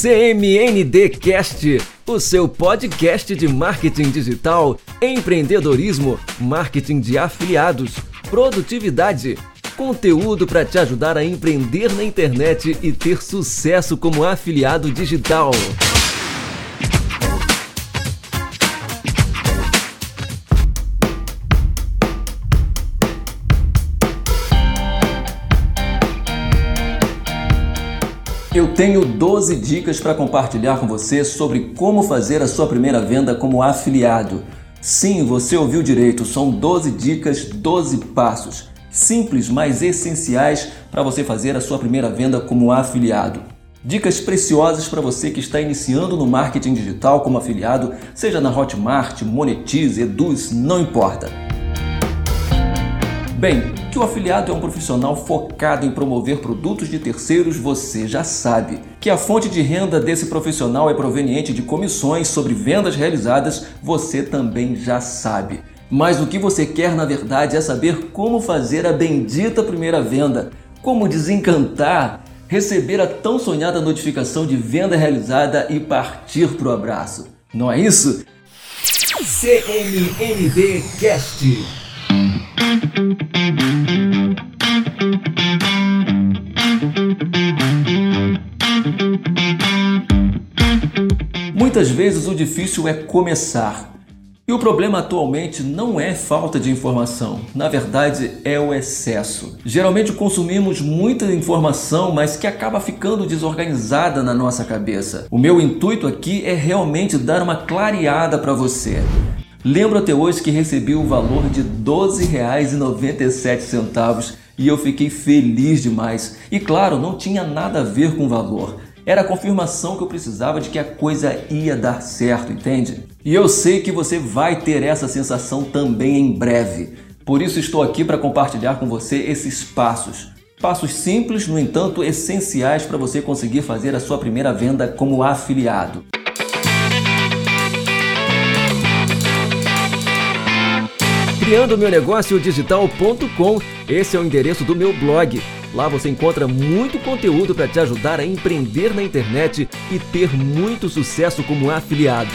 CMND Cast, o seu podcast de marketing digital, empreendedorismo, marketing de afiliados, produtividade, conteúdo para te ajudar a empreender na internet e ter sucesso como afiliado digital. Eu tenho 12 dicas para compartilhar com você sobre como fazer a sua primeira venda como afiliado. Sim, você ouviu direito, são 12 dicas, 12 passos simples, mas essenciais para você fazer a sua primeira venda como afiliado. Dicas preciosas para você que está iniciando no marketing digital como afiliado, seja na Hotmart, Monetize, Eduz, não importa. Bem, que o afiliado é um profissional focado em promover produtos de terceiros, você já sabe. Que a fonte de renda desse profissional é proveniente de comissões sobre vendas realizadas, você também já sabe. Mas o que você quer na verdade é saber como fazer a bendita primeira venda, como desencantar, receber a tão sonhada notificação de venda realizada e partir pro abraço. Não é isso? CMND Cast Muitas vezes o difícil é começar. E o problema atualmente não é falta de informação, na verdade é o excesso. Geralmente consumimos muita informação, mas que acaba ficando desorganizada na nossa cabeça. O meu intuito aqui é realmente dar uma clareada para você. Lembro até hoje que recebi o valor de R$ 12,97 e eu fiquei feliz demais. E claro, não tinha nada a ver com o valor. Era a confirmação que eu precisava de que a coisa ia dar certo, entende? E eu sei que você vai ter essa sensação também em breve. Por isso estou aqui para compartilhar com você esses passos. Passos simples, no entanto, essenciais para você conseguir fazer a sua primeira venda como afiliado. Criando meu negócio digital.com. Esse é o endereço do meu blog. Lá você encontra muito conteúdo para te ajudar a empreender na internet e ter muito sucesso como afiliado.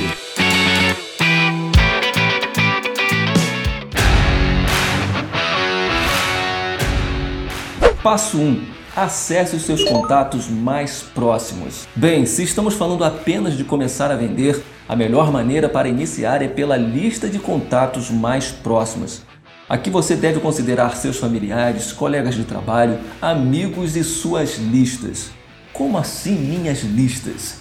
Passo 1. Acesse os seus contatos mais próximos. Bem, se estamos falando apenas de começar a vender, a melhor maneira para iniciar é pela lista de contatos mais próximos. Aqui você deve considerar seus familiares, colegas de trabalho, amigos e suas listas. Como assim minhas listas?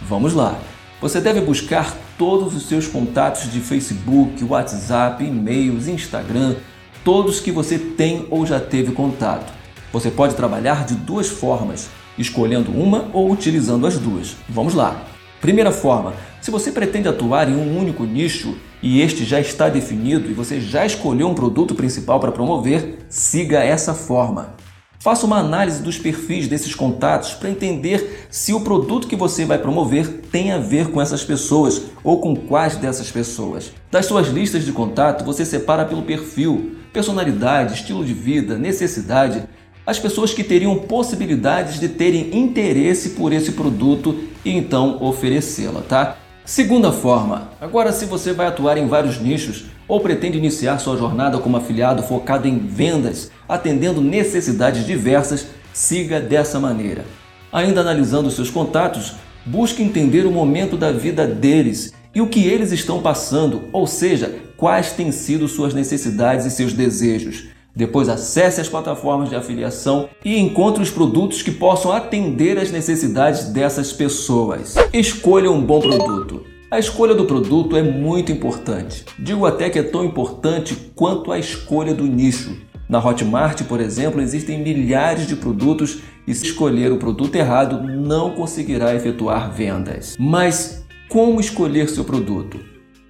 Vamos lá. Você deve buscar todos os seus contatos de Facebook, WhatsApp, e-mails, Instagram, todos que você tem ou já teve contato. Você pode trabalhar de duas formas, escolhendo uma ou utilizando as duas. Vamos lá. Primeira forma, se você pretende atuar em um único nicho e este já está definido e você já escolheu um produto principal para promover, siga essa forma. Faça uma análise dos perfis desses contatos para entender se o produto que você vai promover tem a ver com essas pessoas ou com quais dessas pessoas. Das suas listas de contato, você separa pelo perfil, personalidade, estilo de vida, necessidade as pessoas que teriam possibilidades de terem interesse por esse produto e então oferecê-la, tá? Segunda forma, agora se você vai atuar em vários nichos ou pretende iniciar sua jornada como afiliado focado em vendas, atendendo necessidades diversas, siga dessa maneira. Ainda analisando seus contatos, busque entender o momento da vida deles e o que eles estão passando, ou seja, quais têm sido suas necessidades e seus desejos. Depois acesse as plataformas de afiliação e encontre os produtos que possam atender às necessidades dessas pessoas. Escolha um bom produto. A escolha do produto é muito importante. Digo até que é tão importante quanto a escolha do nicho. Na Hotmart, por exemplo, existem milhares de produtos e se escolher o produto errado, não conseguirá efetuar vendas. Mas como escolher seu produto?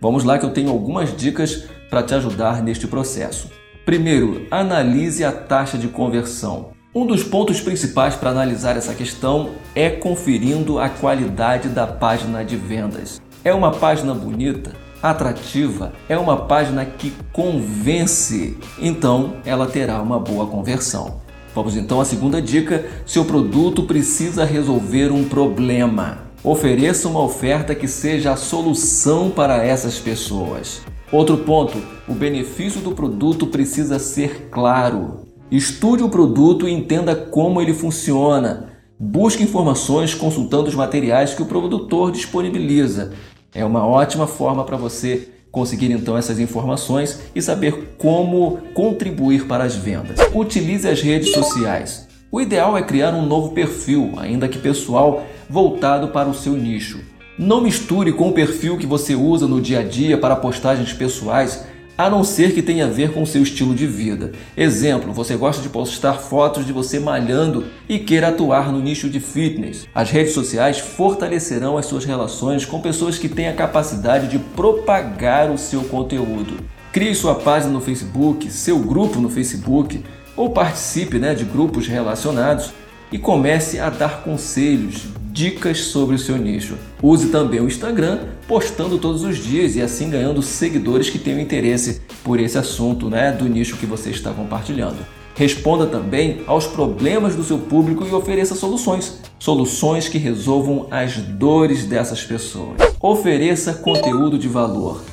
Vamos lá que eu tenho algumas dicas para te ajudar neste processo. Primeiro, analise a taxa de conversão. Um dos pontos principais para analisar essa questão é conferindo a qualidade da página de vendas. É uma página bonita, atrativa, é uma página que convence, então ela terá uma boa conversão. Vamos então à segunda dica: seu produto precisa resolver um problema. Ofereça uma oferta que seja a solução para essas pessoas. Outro ponto: o benefício do produto precisa ser claro. Estude o produto e entenda como ele funciona. Busque informações consultando os materiais que o produtor disponibiliza. É uma ótima forma para você conseguir então essas informações e saber como contribuir para as vendas. Utilize as redes sociais. O ideal é criar um novo perfil, ainda que pessoal, voltado para o seu nicho. Não misture com o perfil que você usa no dia a dia para postagens pessoais, a não ser que tenha a ver com seu estilo de vida. Exemplo, você gosta de postar fotos de você malhando e queira atuar no nicho de fitness. As redes sociais fortalecerão as suas relações com pessoas que têm a capacidade de propagar o seu conteúdo. Crie sua página no Facebook, seu grupo no Facebook ou participe né, de grupos relacionados e comece a dar conselhos, dicas sobre o seu nicho. Use também o Instagram, postando todos os dias e assim ganhando seguidores que tenham interesse por esse assunto, né, do nicho que você está compartilhando. Responda também aos problemas do seu público e ofereça soluções. Soluções que resolvam as dores dessas pessoas. Ofereça conteúdo de valor.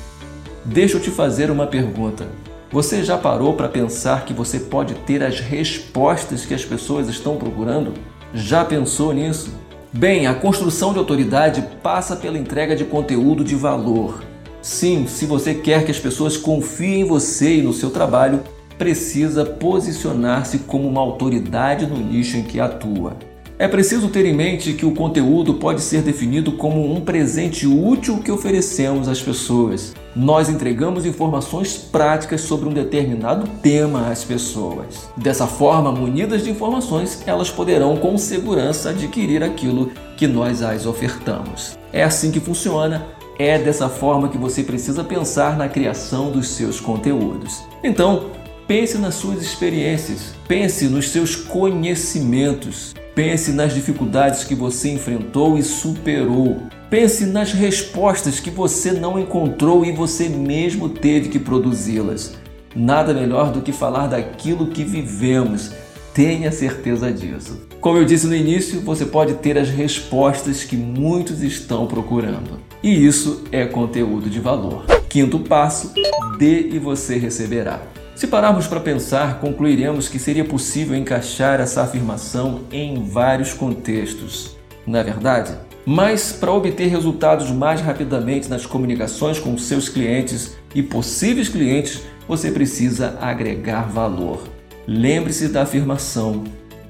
Deixa eu te fazer uma pergunta. Você já parou para pensar que você pode ter as respostas que as pessoas estão procurando? Já pensou nisso? Bem, a construção de autoridade passa pela entrega de conteúdo de valor. Sim, se você quer que as pessoas confiem em você e no seu trabalho, precisa posicionar-se como uma autoridade no nicho em que atua. É preciso ter em mente que o conteúdo pode ser definido como um presente útil que oferecemos às pessoas. Nós entregamos informações práticas sobre um determinado tema às pessoas. Dessa forma, munidas de informações, elas poderão com segurança adquirir aquilo que nós as ofertamos. É assim que funciona é dessa forma que você precisa pensar na criação dos seus conteúdos. Então, pense nas suas experiências, pense nos seus conhecimentos, Pense nas dificuldades que você enfrentou e superou. Pense nas respostas que você não encontrou e você mesmo teve que produzi-las. Nada melhor do que falar daquilo que vivemos. Tenha certeza disso. Como eu disse no início, você pode ter as respostas que muitos estão procurando. E isso é conteúdo de valor. Quinto passo: dê e você receberá. Se pararmos para pensar, concluiremos que seria possível encaixar essa afirmação em vários contextos, não é verdade? Mas para obter resultados mais rapidamente nas comunicações com seus clientes e possíveis clientes, você precisa agregar valor. Lembre-se da afirmação: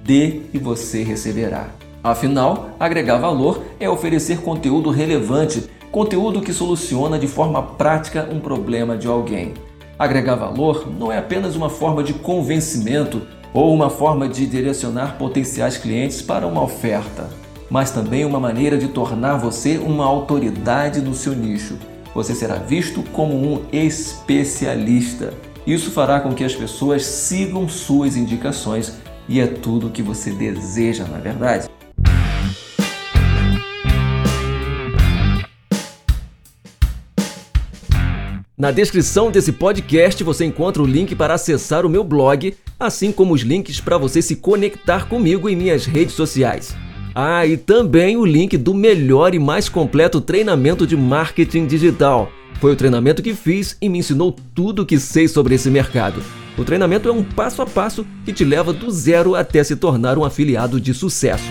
dê e você receberá. Afinal, agregar valor é oferecer conteúdo relevante, conteúdo que soluciona de forma prática um problema de alguém. Agregar valor não é apenas uma forma de convencimento ou uma forma de direcionar potenciais clientes para uma oferta, mas também uma maneira de tornar você uma autoridade no seu nicho. Você será visto como um especialista. Isso fará com que as pessoas sigam suas indicações e é tudo o que você deseja, na é verdade. Na descrição desse podcast você encontra o link para acessar o meu blog, assim como os links para você se conectar comigo em minhas redes sociais. Ah, e também o link do melhor e mais completo treinamento de marketing digital. Foi o treinamento que fiz e me ensinou tudo o que sei sobre esse mercado. O treinamento é um passo a passo que te leva do zero até se tornar um afiliado de sucesso.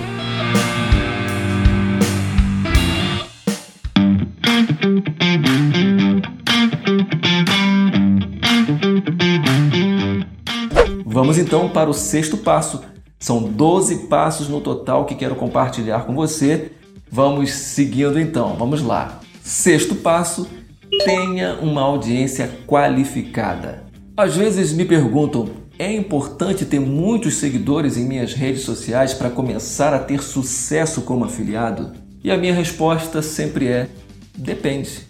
Vamos então para o sexto passo. São 12 passos no total que quero compartilhar com você. Vamos seguindo então, vamos lá. Sexto passo: tenha uma audiência qualificada. Às vezes me perguntam: é importante ter muitos seguidores em minhas redes sociais para começar a ter sucesso como afiliado? E a minha resposta sempre é: depende.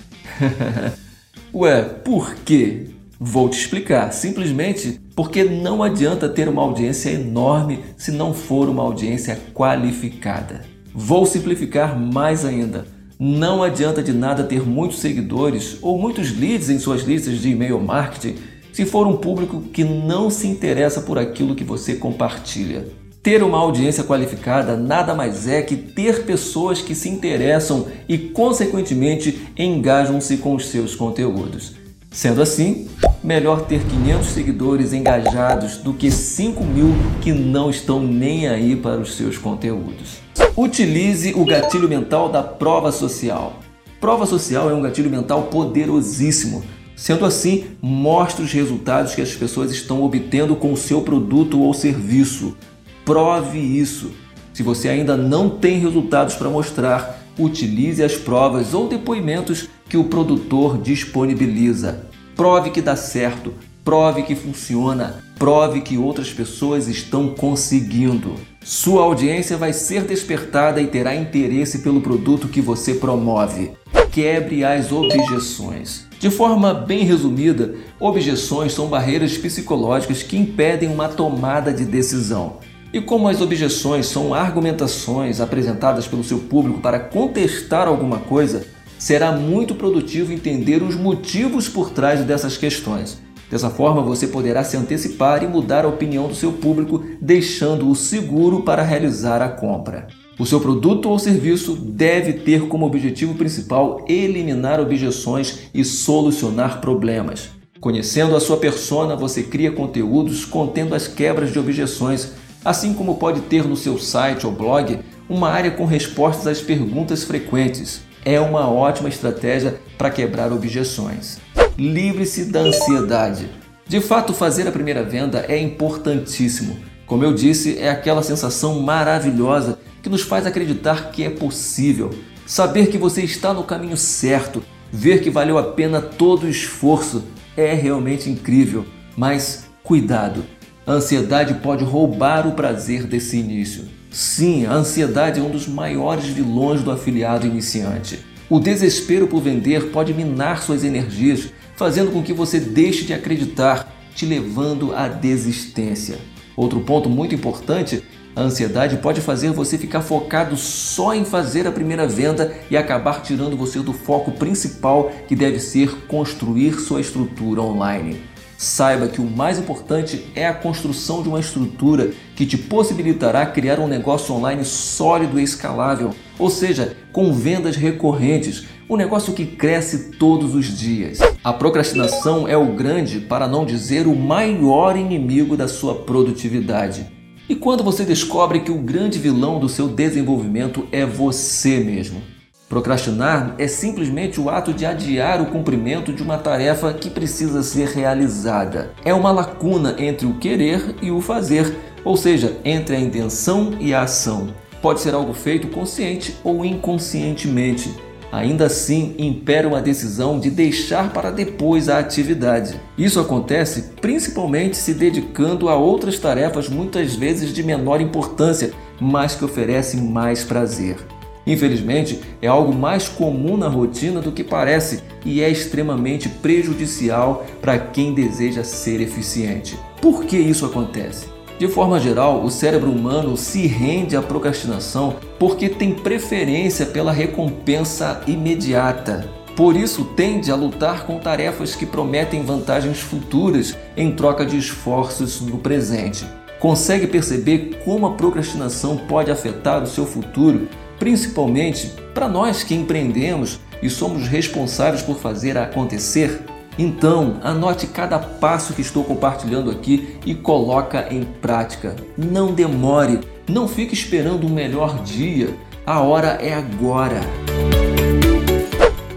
Ué, por quê? Vou te explicar. Simplesmente porque não adianta ter uma audiência enorme se não for uma audiência qualificada. Vou simplificar mais ainda. Não adianta de nada ter muitos seguidores ou muitos leads em suas listas de e-mail marketing se for um público que não se interessa por aquilo que você compartilha. Ter uma audiência qualificada nada mais é que ter pessoas que se interessam e, consequentemente, engajam-se com os seus conteúdos. Sendo assim, melhor ter 500 seguidores engajados do que 5 mil que não estão nem aí para os seus conteúdos. Utilize o gatilho mental da prova social. Prova social é um gatilho mental poderosíssimo. Sendo assim, mostre os resultados que as pessoas estão obtendo com o seu produto ou serviço. Prove isso. Se você ainda não tem resultados para mostrar, utilize as provas ou depoimentos que o produtor disponibiliza. Prove que dá certo, prove que funciona, prove que outras pessoas estão conseguindo. Sua audiência vai ser despertada e terá interesse pelo produto que você promove. Quebre as objeções. De forma bem resumida, objeções são barreiras psicológicas que impedem uma tomada de decisão. E como as objeções são argumentações apresentadas pelo seu público para contestar alguma coisa, será muito produtivo entender os motivos por trás dessas questões. Dessa forma, você poderá se antecipar e mudar a opinião do seu público, deixando-o seguro para realizar a compra. O seu produto ou serviço deve ter como objetivo principal eliminar objeções e solucionar problemas. Conhecendo a sua persona, você cria conteúdos contendo as quebras de objeções assim como pode ter no seu site ou blog uma área com respostas às perguntas frequentes. É uma ótima estratégia para quebrar objeções. Livre-se da ansiedade. De fato, fazer a primeira venda é importantíssimo. Como eu disse, é aquela sensação maravilhosa que nos faz acreditar que é possível. Saber que você está no caminho certo, ver que valeu a pena todo o esforço, é realmente incrível. Mas cuidado, a ansiedade pode roubar o prazer desse início. Sim, a ansiedade é um dos maiores vilões do afiliado iniciante. O desespero por vender pode minar suas energias, fazendo com que você deixe de acreditar, te levando à desistência. Outro ponto muito importante a ansiedade pode fazer você ficar focado só em fazer a primeira venda e acabar tirando você do foco principal, que deve ser construir sua estrutura online. Saiba que o mais importante é a construção de uma estrutura que te possibilitará criar um negócio online sólido e escalável, ou seja, com vendas recorrentes, um negócio que cresce todos os dias. A procrastinação é o grande, para não dizer o maior inimigo da sua produtividade. E quando você descobre que o grande vilão do seu desenvolvimento é você mesmo? Procrastinar é simplesmente o ato de adiar o cumprimento de uma tarefa que precisa ser realizada. É uma lacuna entre o querer e o fazer, ou seja, entre a intenção e a ação. Pode ser algo feito consciente ou inconscientemente. Ainda assim, impera uma decisão de deixar para depois a atividade. Isso acontece principalmente se dedicando a outras tarefas muitas vezes de menor importância, mas que oferecem mais prazer. Infelizmente, é algo mais comum na rotina do que parece e é extremamente prejudicial para quem deseja ser eficiente. Por que isso acontece? De forma geral, o cérebro humano se rende à procrastinação porque tem preferência pela recompensa imediata. Por isso, tende a lutar com tarefas que prometem vantagens futuras em troca de esforços no presente. Consegue perceber como a procrastinação pode afetar o seu futuro principalmente para nós que empreendemos e somos responsáveis por fazer acontecer? Então, anote cada passo que estou compartilhando aqui e coloca em prática. Não demore, não fique esperando um melhor dia. A hora é agora.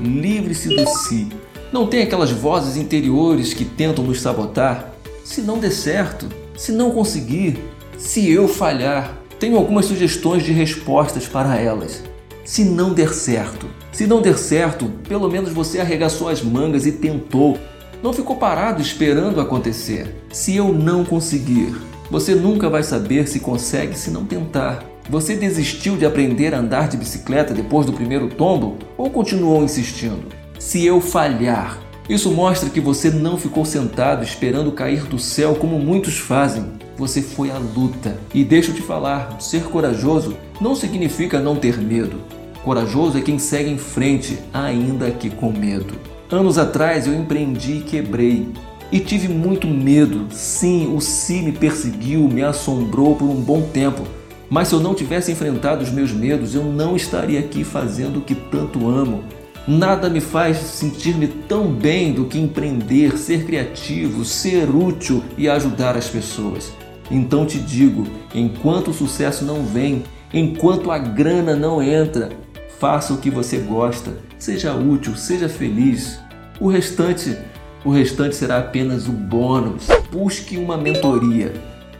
Livre-se do si. Não tem aquelas vozes interiores que tentam nos sabotar? Se não der certo, se não conseguir, se eu falhar, tenho algumas sugestões de respostas para elas. Se não der certo, se não der certo, pelo menos você arregaçou as mangas e tentou. Não ficou parado esperando acontecer. Se eu não conseguir, você nunca vai saber se consegue se não tentar. Você desistiu de aprender a andar de bicicleta depois do primeiro tombo ou continuou insistindo? Se eu falhar, isso mostra que você não ficou sentado esperando cair do céu como muitos fazem você foi à luta. E deixa eu te falar, ser corajoso não significa não ter medo. Corajoso é quem segue em frente, ainda que com medo. Anos atrás eu empreendi e quebrei. E tive muito medo. Sim, o Si me perseguiu, me assombrou por um bom tempo. Mas se eu não tivesse enfrentado os meus medos, eu não estaria aqui fazendo o que tanto amo. Nada me faz sentir-me tão bem do que empreender, ser criativo, ser útil e ajudar as pessoas. Então te digo: enquanto o sucesso não vem, enquanto a grana não entra, faça o que você gosta, seja útil, seja feliz. O restante, o restante será apenas o bônus. Busque uma mentoria.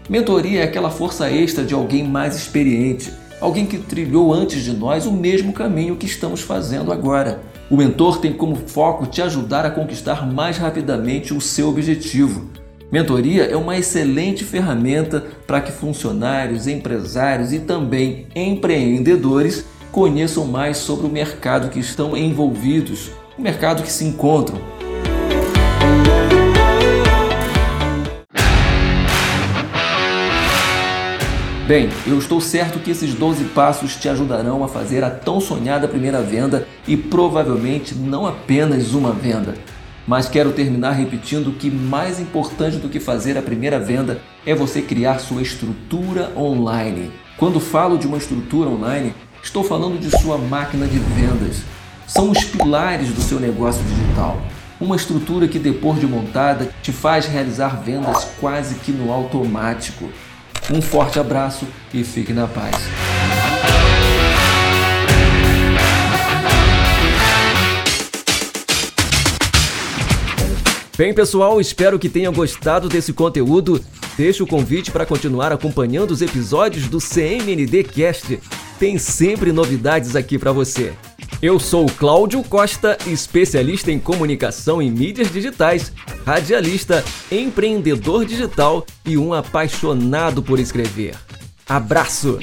Mentoria é aquela força extra de alguém mais experiente, alguém que trilhou antes de nós o mesmo caminho que estamos fazendo agora. O mentor tem como foco te ajudar a conquistar mais rapidamente o seu objetivo. Mentoria é uma excelente ferramenta para que funcionários, empresários e também empreendedores conheçam mais sobre o mercado que estão envolvidos, o mercado que se encontram. Bem, eu estou certo que esses 12 passos te ajudarão a fazer a tão sonhada primeira venda e provavelmente não apenas uma venda. Mas quero terminar repetindo que mais importante do que fazer a primeira venda é você criar sua estrutura online. Quando falo de uma estrutura online, estou falando de sua máquina de vendas. São os pilares do seu negócio digital. Uma estrutura que, depois de montada, te faz realizar vendas quase que no automático. Um forte abraço e fique na paz. Bem, pessoal, espero que tenham gostado desse conteúdo. Deixe o convite para continuar acompanhando os episódios do CMND Cast. Tem sempre novidades aqui para você. Eu sou Cláudio Costa, especialista em comunicação e mídias digitais, radialista, empreendedor digital e um apaixonado por escrever. Abraço!